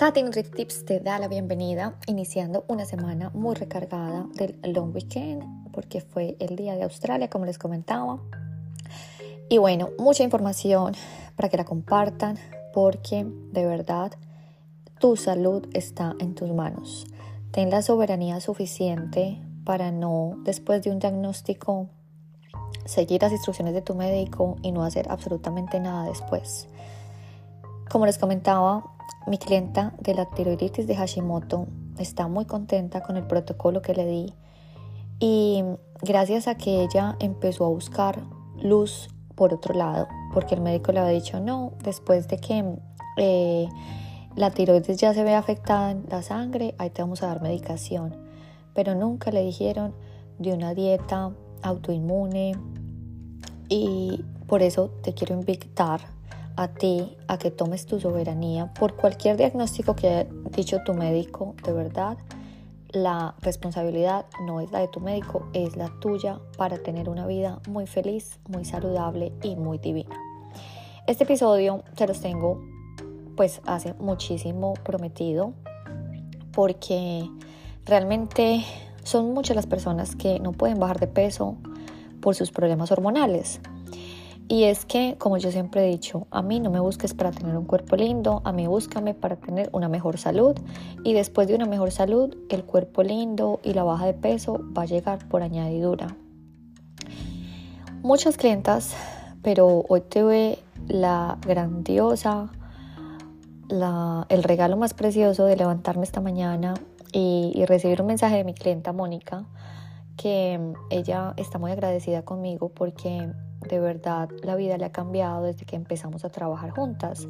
Tati NutriTips te da la bienvenida iniciando una semana muy recargada del long weekend porque fue el día de Australia como les comentaba. Y bueno, mucha información para que la compartan porque de verdad tu salud está en tus manos. Ten la soberanía suficiente para no, después de un diagnóstico, seguir las instrucciones de tu médico y no hacer absolutamente nada después. Como les comentaba, mi clienta de la tiroiditis de Hashimoto está muy contenta con el protocolo que le di y gracias a que ella empezó a buscar luz por otro lado, porque el médico le había dicho no, después de que eh, la tiroides ya se ve afectada en la sangre, ahí te vamos a dar medicación, pero nunca le dijeron de una dieta autoinmune y por eso te quiero invitar a ti a que tomes tu soberanía por cualquier diagnóstico que haya dicho tu médico, de verdad. La responsabilidad no es la de tu médico, es la tuya para tener una vida muy feliz, muy saludable y muy divina. Este episodio te los tengo pues hace muchísimo prometido porque realmente son muchas las personas que no pueden bajar de peso por sus problemas hormonales. Y es que, como yo siempre he dicho, a mí no me busques para tener un cuerpo lindo, a mí búscame para tener una mejor salud. Y después de una mejor salud, el cuerpo lindo y la baja de peso va a llegar por añadidura. Muchas clientas, pero hoy tuve la grandiosa, el regalo más precioso de levantarme esta mañana y recibir un mensaje de mi clienta Mónica, que ella está muy agradecida conmigo porque de verdad la vida le ha cambiado desde que empezamos a trabajar juntas.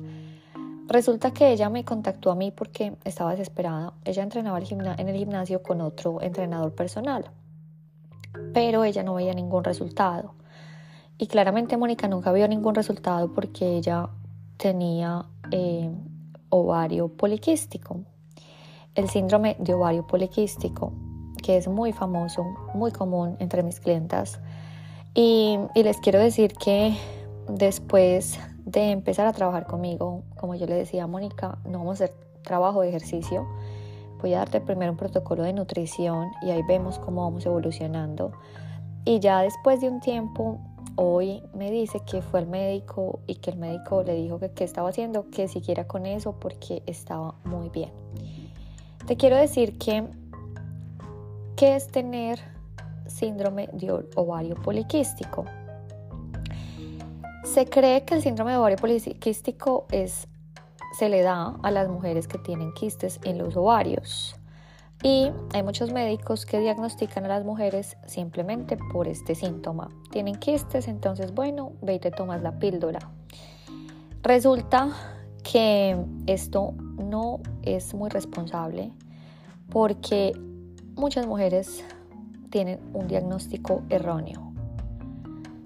Resulta que ella me contactó a mí porque estaba desesperada. Ella entrenaba en el gimnasio con otro entrenador personal, pero ella no veía ningún resultado. Y claramente Mónica nunca vio ningún resultado porque ella tenía eh, ovario poliquístico. El síndrome de ovario poliquístico, que es muy famoso, muy común entre mis clientas y, les quiero decir que después de empezar a trabajar conmigo, como yo le decía a Mónica, no vamos a hacer trabajo de ejercicio. Voy a darte primero un protocolo de nutrición y ahí vemos cómo vamos evolucionando. Y ya después de un tiempo, hoy me dice que fue al médico y que el médico le dijo que qué estaba haciendo, que siguiera con eso porque estaba muy bien. Te quiero decir que, ¿qué es tener síndrome de ovario poliquístico. Se cree que el síndrome de ovario poliquístico es, se le da a las mujeres que tienen quistes en los ovarios. Y hay muchos médicos que diagnostican a las mujeres simplemente por este síntoma. Tienen quistes, entonces bueno, ve y te tomas la píldora. Resulta que esto no es muy responsable porque muchas mujeres tienen un diagnóstico erróneo.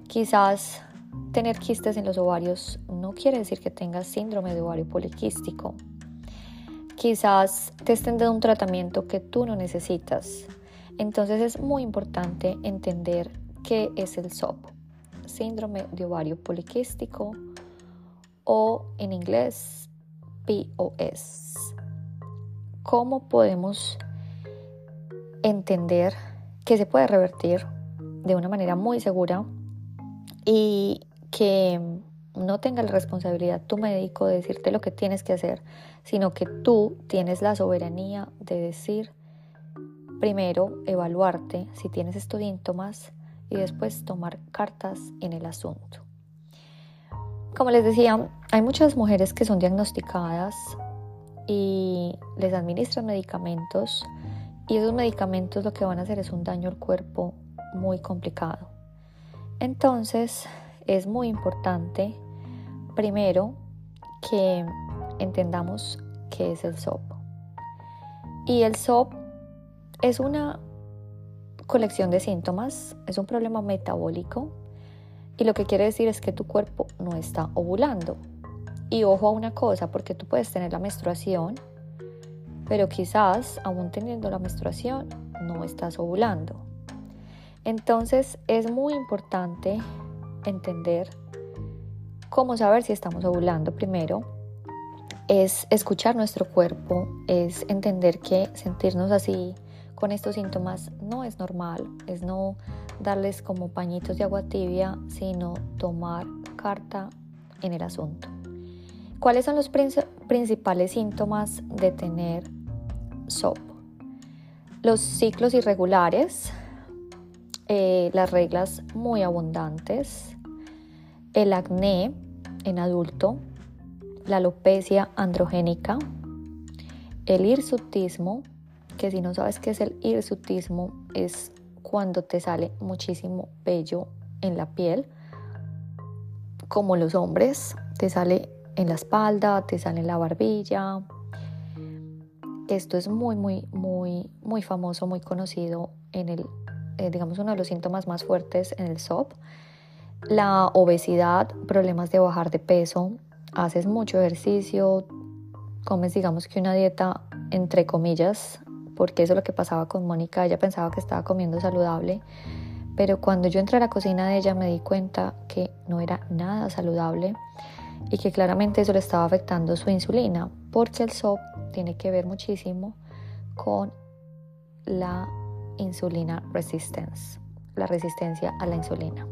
Quizás tener quistes en los ovarios no quiere decir que tengas síndrome de ovario poliquístico. Quizás te estén dando un tratamiento que tú no necesitas. Entonces es muy importante entender qué es el SOP, síndrome de ovario poliquístico o en inglés POS. ¿Cómo podemos entender que se puede revertir de una manera muy segura y que no tenga la responsabilidad tu médico de decirte lo que tienes que hacer, sino que tú tienes la soberanía de decir primero evaluarte si tienes estos síntomas y después tomar cartas en el asunto. Como les decía, hay muchas mujeres que son diagnosticadas y les administran medicamentos y esos medicamentos lo que van a hacer es un daño al cuerpo muy complicado. Entonces es muy importante, primero, que entendamos qué es el SOP. Y el SOP es una colección de síntomas, es un problema metabólico y lo que quiere decir es que tu cuerpo no está ovulando. Y ojo a una cosa, porque tú puedes tener la menstruación, pero quizás aún teniendo la menstruación no estás ovulando. Entonces es muy importante entender cómo saber si estamos ovulando primero es escuchar nuestro cuerpo, es entender que sentirnos así con estos síntomas no es normal, es no darles como pañitos de agua tibia, sino tomar carta en el asunto. ¿Cuáles son los principales síntomas de tener SOP? Los ciclos irregulares, eh, las reglas muy abundantes, el acné en adulto, la alopecia androgénica, el hirsutismo, que si no sabes qué es el hirsutismo, es cuando te sale muchísimo vello en la piel, como los hombres, te sale en la espalda, te sale en la barbilla. Esto es muy, muy, muy, muy famoso, muy conocido en el, eh, digamos, uno de los síntomas más fuertes en el SOP. La obesidad, problemas de bajar de peso, haces mucho ejercicio, comes, digamos que una dieta entre comillas, porque eso es lo que pasaba con Mónica, ella pensaba que estaba comiendo saludable, pero cuando yo entré a la cocina de ella me di cuenta que no era nada saludable y que claramente eso le estaba afectando su insulina, porque el SOP tiene que ver muchísimo con la insulina resistance, la resistencia a la insulina.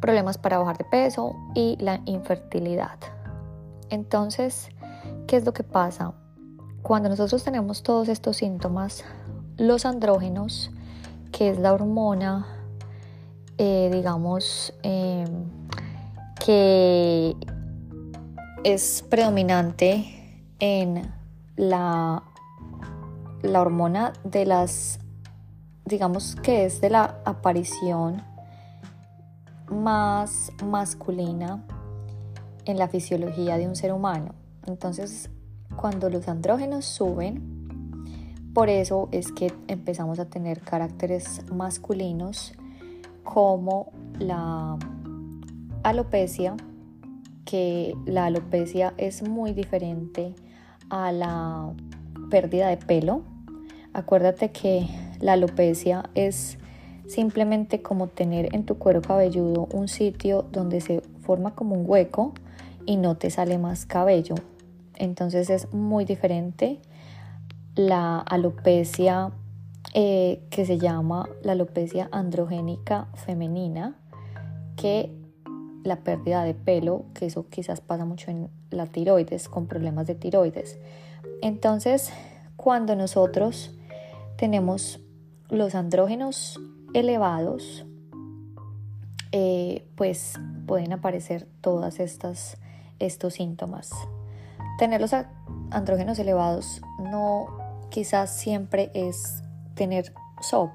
Problemas para bajar de peso y la infertilidad. Entonces, ¿qué es lo que pasa? Cuando nosotros tenemos todos estos síntomas, los andrógenos, que es la hormona, eh, digamos, em, es predominante en la, la hormona de las, digamos que es de la aparición más masculina en la fisiología de un ser humano. Entonces, cuando los andrógenos suben, por eso es que empezamos a tener caracteres masculinos como la alopecia, que la alopecia es muy diferente a la pérdida de pelo. Acuérdate que la alopecia es simplemente como tener en tu cuero cabelludo un sitio donde se forma como un hueco y no te sale más cabello. Entonces es muy diferente la alopecia eh, que se llama la alopecia androgénica femenina que la pérdida de pelo, que eso quizás pasa mucho en la tiroides, con problemas de tiroides. Entonces, cuando nosotros tenemos los andrógenos elevados, eh, pues pueden aparecer todas estas estos síntomas. Tener los andrógenos elevados no quizás siempre es tener SOP.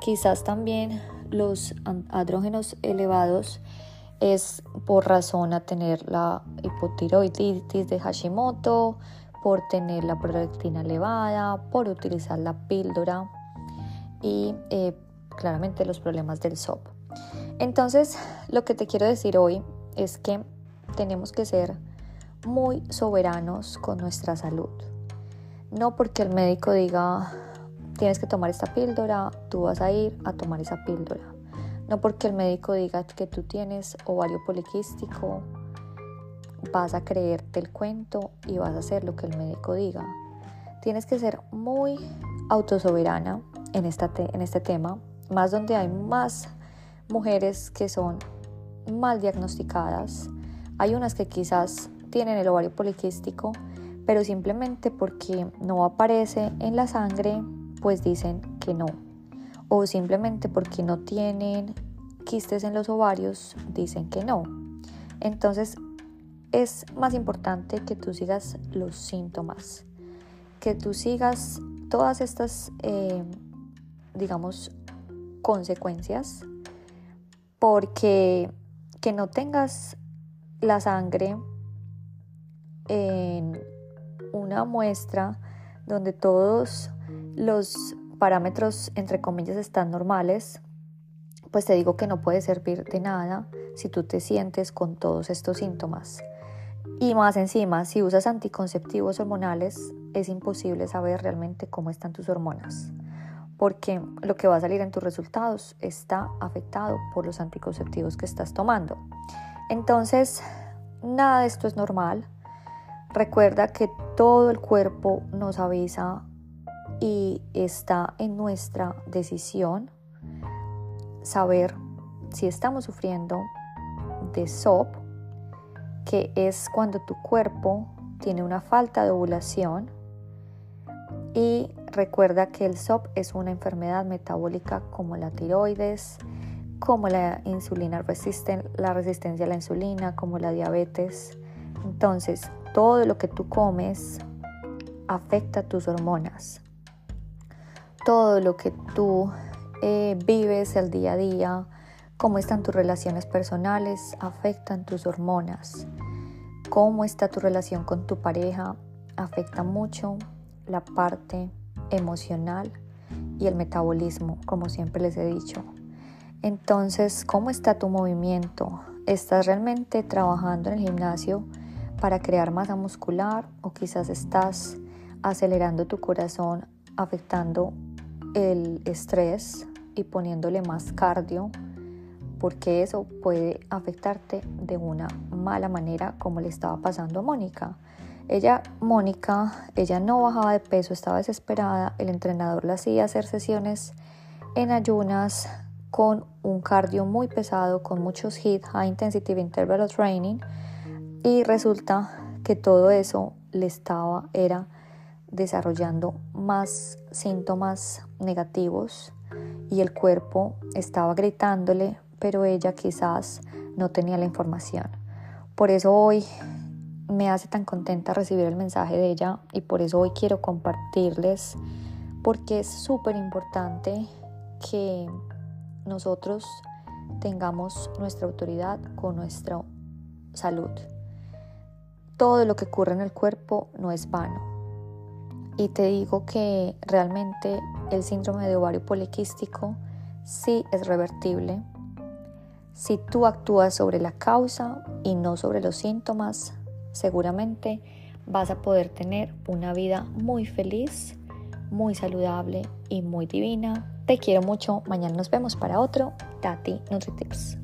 Quizás también los andrógenos elevados es por razón a tener la hipotiroiditis de Hashimoto, por tener la prolactina elevada, por utilizar la píldora y eh, claramente los problemas del SOP. Entonces, lo que te quiero decir hoy es que tenemos que ser muy soberanos con nuestra salud. No porque el médico diga tienes que tomar esta píldora, tú vas a ir a tomar esa píldora. No porque el médico diga que tú tienes ovario poliquístico, vas a creerte el cuento y vas a hacer lo que el médico diga. Tienes que ser muy autosoberana en, esta en este tema, más donde hay más mujeres que son mal diagnosticadas. Hay unas que quizás tienen el ovario poliquístico, pero simplemente porque no aparece en la sangre, pues dicen que no. O simplemente porque no tienen quistes en los ovarios, dicen que no. Entonces es más importante que tú sigas los síntomas, que tú sigas todas estas, eh, digamos, consecuencias, porque que no tengas la sangre en una muestra donde todos los parámetros, entre comillas, están normales, pues te digo que no puede servir de nada si tú te sientes con todos estos síntomas. Y más encima, si usas anticonceptivos hormonales, es imposible saber realmente cómo están tus hormonas, porque lo que va a salir en tus resultados está afectado por los anticonceptivos que estás tomando. Entonces, nada de esto es normal. Recuerda que todo el cuerpo nos avisa y está en nuestra decisión saber si estamos sufriendo de SOP, que es cuando tu cuerpo tiene una falta de ovulación. Y recuerda que el SOP es una enfermedad metabólica como la tiroides, como la insulina resisten, la resistencia a la insulina, como la diabetes. Entonces, todo lo que tú comes afecta tus hormonas. Todo lo que tú eh, vives el día a día, cómo están tus relaciones personales, afectan tus hormonas. Cómo está tu relación con tu pareja, afecta mucho la parte emocional y el metabolismo, como siempre les he dicho. Entonces, ¿cómo está tu movimiento? ¿Estás realmente trabajando en el gimnasio para crear masa muscular o quizás estás acelerando tu corazón, afectando el estrés y poniéndole más cardio? Porque eso puede afectarte de una mala manera como le estaba pasando a Mónica. Ella, Mónica, ella no bajaba de peso, estaba desesperada, el entrenador la hacía hacer sesiones en ayunas con un cardio muy pesado, con muchos HIIT, High Intensity Interval Training, y resulta que todo eso le estaba, era desarrollando más síntomas negativos y el cuerpo estaba gritándole, pero ella quizás no tenía la información. Por eso hoy me hace tan contenta recibir el mensaje de ella y por eso hoy quiero compartirles porque es súper importante que nosotros tengamos nuestra autoridad con nuestra salud. Todo lo que ocurre en el cuerpo no es vano. Y te digo que realmente el síndrome de ovario poliquístico sí es revertible. Si tú actúas sobre la causa y no sobre los síntomas, seguramente vas a poder tener una vida muy feliz, muy saludable y muy divina te quiero mucho. Mañana nos vemos para otro Tati NutriTips.